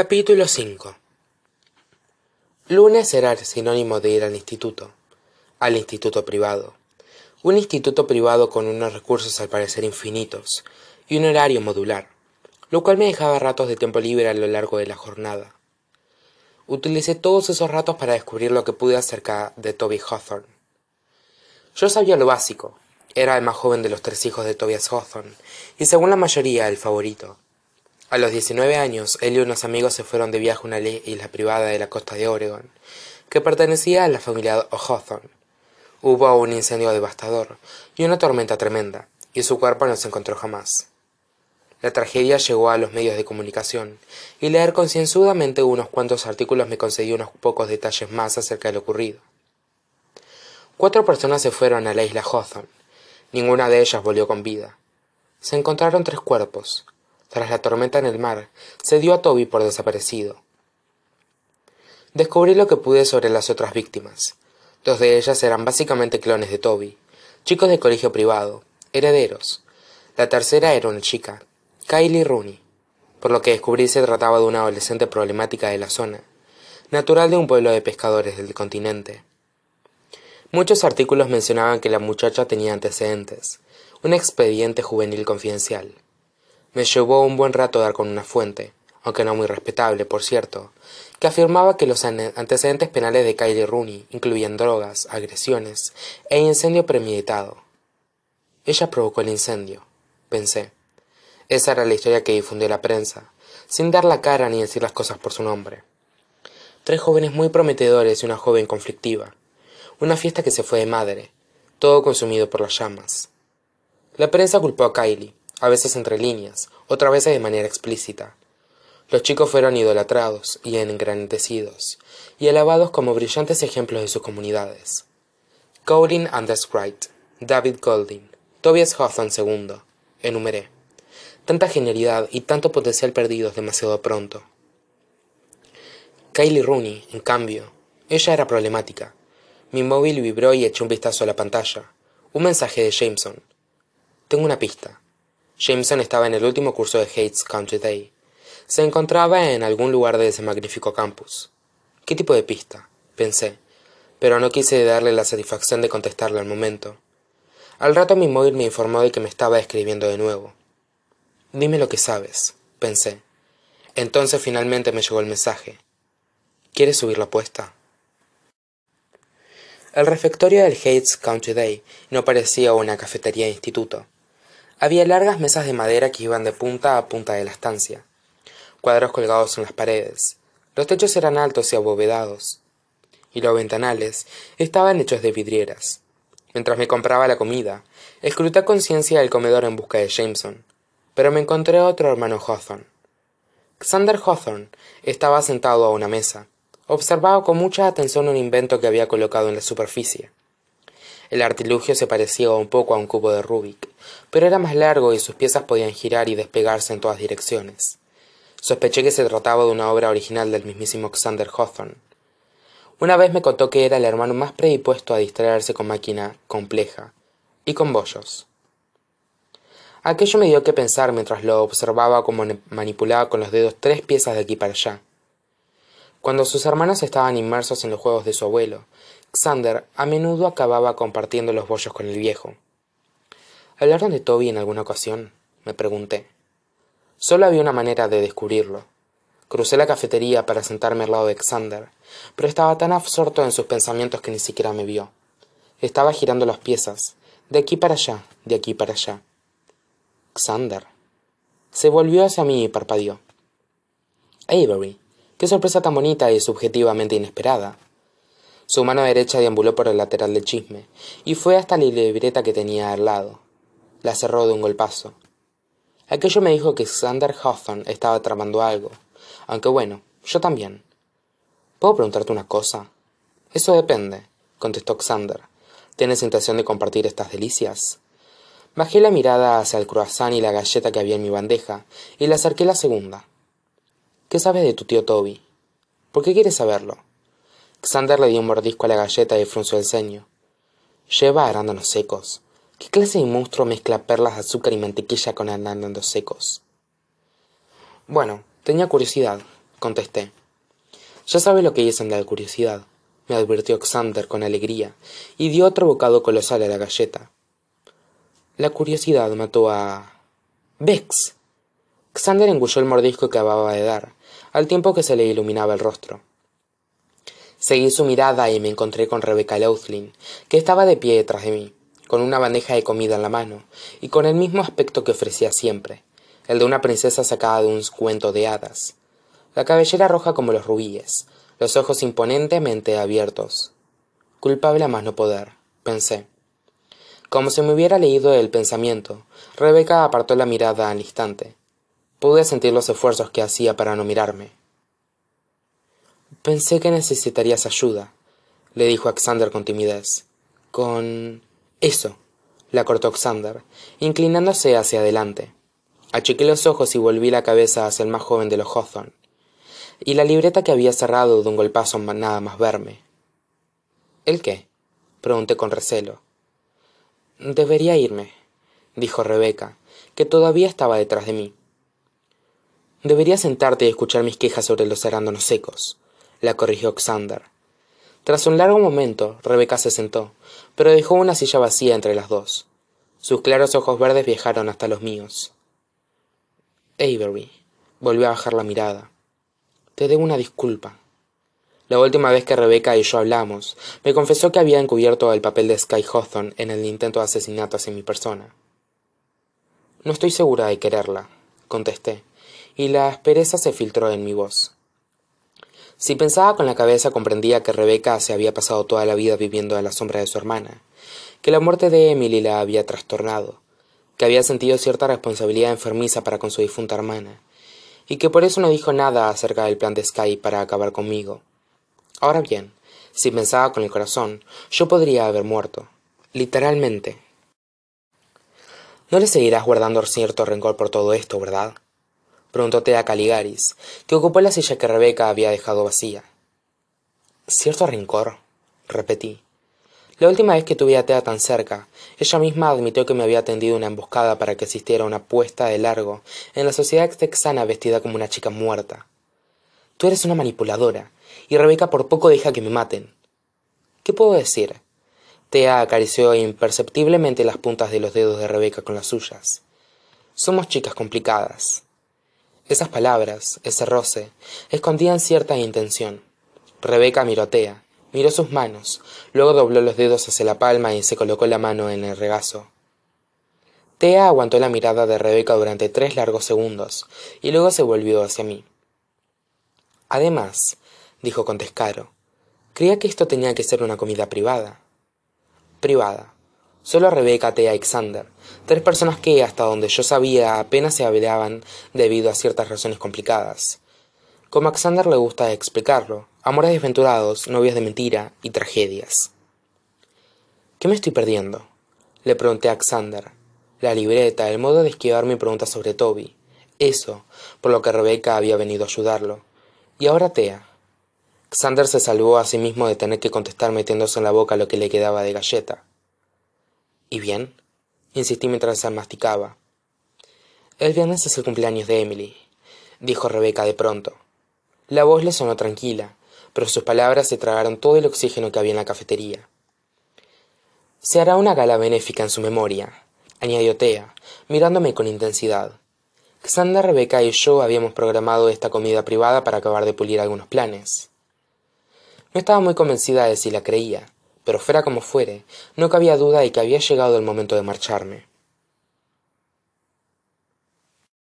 Capítulo 5 Lunes era sinónimo de ir al instituto, al instituto privado. Un instituto privado con unos recursos al parecer infinitos y un horario modular, lo cual me dejaba ratos de tiempo libre a lo largo de la jornada. Utilicé todos esos ratos para descubrir lo que pude acerca de Toby Hawthorne. Yo sabía lo básico, era el más joven de los tres hijos de Tobias Hawthorne y según la mayoría el favorito. A los 19 años, él y unos amigos se fueron de viaje a una isla privada de la costa de Oregon, que pertenecía a la familia Hawthorne. Hubo un incendio devastador y una tormenta tremenda, y su cuerpo no se encontró jamás. La tragedia llegó a los medios de comunicación, y leer concienzudamente unos cuantos artículos me concedió unos pocos detalles más acerca de lo ocurrido. Cuatro personas se fueron a la isla Hawthorne. Ninguna de ellas volvió con vida. Se encontraron tres cuerpos, tras la tormenta en el mar, se dio a Toby por desaparecido. Descubrí lo que pude sobre las otras víctimas. Dos de ellas eran básicamente clones de Toby, chicos de colegio privado, herederos. La tercera era una chica, Kylie Rooney, por lo que descubrí se trataba de una adolescente problemática de la zona, natural de un pueblo de pescadores del continente. Muchos artículos mencionaban que la muchacha tenía antecedentes, un expediente juvenil confidencial. Me llevó un buen rato dar con una fuente, aunque no muy respetable, por cierto, que afirmaba que los antecedentes penales de Kylie Rooney incluían drogas, agresiones e incendio premeditado. Ella provocó el incendio, pensé. Esa era la historia que difundió la prensa, sin dar la cara ni decir las cosas por su nombre. Tres jóvenes muy prometedores y una joven conflictiva. Una fiesta que se fue de madre, todo consumido por las llamas. La prensa culpó a Kylie, a veces entre líneas, otras veces de manera explícita. Los chicos fueron idolatrados y engrandecidos, y alabados como brillantes ejemplos de sus comunidades. Colin Anders Wright, David Golding, Tobias Hawthorne II, enumeré. Tanta genialidad y tanto potencial perdidos demasiado pronto. Kylie Rooney, en cambio, ella era problemática. Mi móvil vibró y eché un vistazo a la pantalla. Un mensaje de Jameson. Tengo una pista. Jameson estaba en el último curso de Hates Country Day. Se encontraba en algún lugar de ese magnífico campus. ¿Qué tipo de pista? pensé, pero no quise darle la satisfacción de contestarle al momento. Al rato mi móvil me informó de que me estaba escribiendo de nuevo. Dime lo que sabes, pensé. Entonces finalmente me llegó el mensaje. ¿Quieres subir la apuesta? El refectorio del Hates Country Day no parecía una cafetería de instituto. Había largas mesas de madera que iban de punta a punta de la estancia, cuadros colgados en las paredes. Los techos eran altos y abovedados, y los ventanales estaban hechos de vidrieras. Mientras me compraba la comida, escruté conciencia el comedor en busca de Jameson, pero me encontré otro hermano Hawthorne. Xander Hawthorne estaba sentado a una mesa. Observaba con mucha atención un invento que había colocado en la superficie. El artilugio se parecía un poco a un cubo de Rubik, pero era más largo y sus piezas podían girar y despegarse en todas direcciones. Sospeché que se trataba de una obra original del mismísimo Xander Hawthorne. Una vez me contó que era el hermano más predispuesto a distraerse con máquina compleja y con bollos. Aquello me dio que pensar mientras lo observaba como manipulaba con los dedos tres piezas de aquí para allá. Cuando sus hermanos estaban inmersos en los juegos de su abuelo, Xander a menudo acababa compartiendo los bollos con el viejo. ¿Hablaron de Toby en alguna ocasión? me pregunté. Solo había una manera de descubrirlo. Crucé la cafetería para sentarme al lado de Xander, pero estaba tan absorto en sus pensamientos que ni siquiera me vio. Estaba girando las piezas, de aquí para allá, de aquí para allá. Xander. Se volvió hacia mí y parpadeó. Avery, qué sorpresa tan bonita y subjetivamente inesperada. Su mano derecha deambuló por el lateral del chisme y fue hasta la libreta que tenía al lado. La cerró de un golpazo. Aquello me dijo que Xander Hawthorne estaba tramando algo, aunque bueno, yo también. ¿Puedo preguntarte una cosa? Eso depende, contestó Xander. ¿Tienes intención de compartir estas delicias? Bajé la mirada hacia el croissant y la galleta que había en mi bandeja y le acerqué la segunda. ¿Qué sabes de tu tío Toby? ¿Por qué quieres saberlo? Xander le dio un mordisco a la galleta y frunció el ceño. Lleva arándanos secos. ¿Qué clase de monstruo mezcla perlas de azúcar y mantequilla con arándanos secos? Bueno, tenía curiosidad, contesté ya sabe lo que dicen de la curiosidad me advirtió xander con alegría y dio otro bocado colosal a la galleta la curiosidad mató a bex xander engulló el mordisco que acababa de dar al tiempo que se le iluminaba el rostro seguí su mirada y me encontré con rebeca laughlin que estaba de pie detrás de mí con una bandeja de comida en la mano y con el mismo aspecto que ofrecía siempre el de una princesa sacada de un cuento de hadas. La cabellera roja como los rubíes los ojos imponentemente abiertos. Culpable a más no poder pensé. Como si me hubiera leído el pensamiento rebeca apartó la mirada al instante. Pude sentir los esfuerzos que hacía para no mirarme pensé que necesitarías ayuda le dijo Xander con timidez. Con eso la cortó Xander inclinándose hacia adelante. Achiqué los ojos y volví la cabeza hacia el más joven de los Hawthorne. Y la libreta que había cerrado de un golpazo nada más verme. El qué pregunté con recelo. Debería irme dijo rebeca que todavía estaba detrás de mí. Deberías sentarte y escuchar mis quejas sobre los arándanos secos la corrigió xander. Tras un largo momento rebeca se sentó pero dejó una silla vacía entre las dos. Sus claros ojos verdes viajaron hasta los míos. Avery volvió a bajar la mirada. Te debo una disculpa. La última vez que rebeca y yo hablamos me confesó que había encubierto el papel de sky hawthorne en el intento de asesinato hacia mi persona. No estoy segura de quererla contesté y la aspereza se filtró en mi voz si pensaba con la cabeza comprendía que rebeca se había pasado toda la vida viviendo a la sombra de su hermana que la muerte de emily la había trastornado que había sentido cierta responsabilidad enfermiza para con su difunta hermana y que por eso no dijo nada acerca del plan de sky para acabar conmigo. Ahora bien si pensaba con el corazón yo podría haber muerto literalmente. No le seguirás guardando cierto rencor por todo esto verdad preguntó tea caligaris que ocupó la silla que rebeca había dejado vacía. Cierto rencor repetí. La última vez que tuve a tea tan cerca ella misma admitió que me había tendido una emboscada para que asistiera a una puesta de largo en la sociedad texana vestida como una chica muerta. Tú eres una manipuladora y rebeca por poco deja que me maten. Qué puedo decir tea acarició imperceptiblemente las puntas de los dedos de rebeca con las suyas. Somos chicas complicadas esas palabras ese roce escondían cierta intención. Rebeca miró a tea miró sus manos luego dobló los dedos hacia la palma y se colocó la mano en el regazo. Tea aguantó la mirada de rebeca durante tres largos segundos y luego se volvió hacia mí. Además dijo con descaro creía que esto tenía que ser una comida privada. Privada sólo rebeca tea y xander tres personas que hasta donde yo sabía apenas se hablaban debido a ciertas razones complicadas. Como a xander le gusta explicarlo amores desventurados novias de mentira y tragedias. Qué me estoy perdiendo le pregunté a xander la libreta el modo de esquivar mi pregunta sobre toby. Eso por lo que rebeca había venido a ayudarlo. Y ahora tea xander se salvó a sí mismo de tener que contestar metiéndose en la boca lo que le quedaba de galleta y bien insistí mientras se masticaba. El viernes es el cumpleaños de emily dijo rebeca de pronto. La voz le sonó tranquila pero sus palabras se tragaron todo el oxígeno que había en la cafetería. Se hará una gala benéfica en su memoria añadió tea mirándome con intensidad. Xander rebeca y yo habíamos programado esta comida privada para acabar de pulir algunos planes. No estaba muy convencida de si la creía pero fuera como fuere no cabía duda de que había llegado el momento de marcharme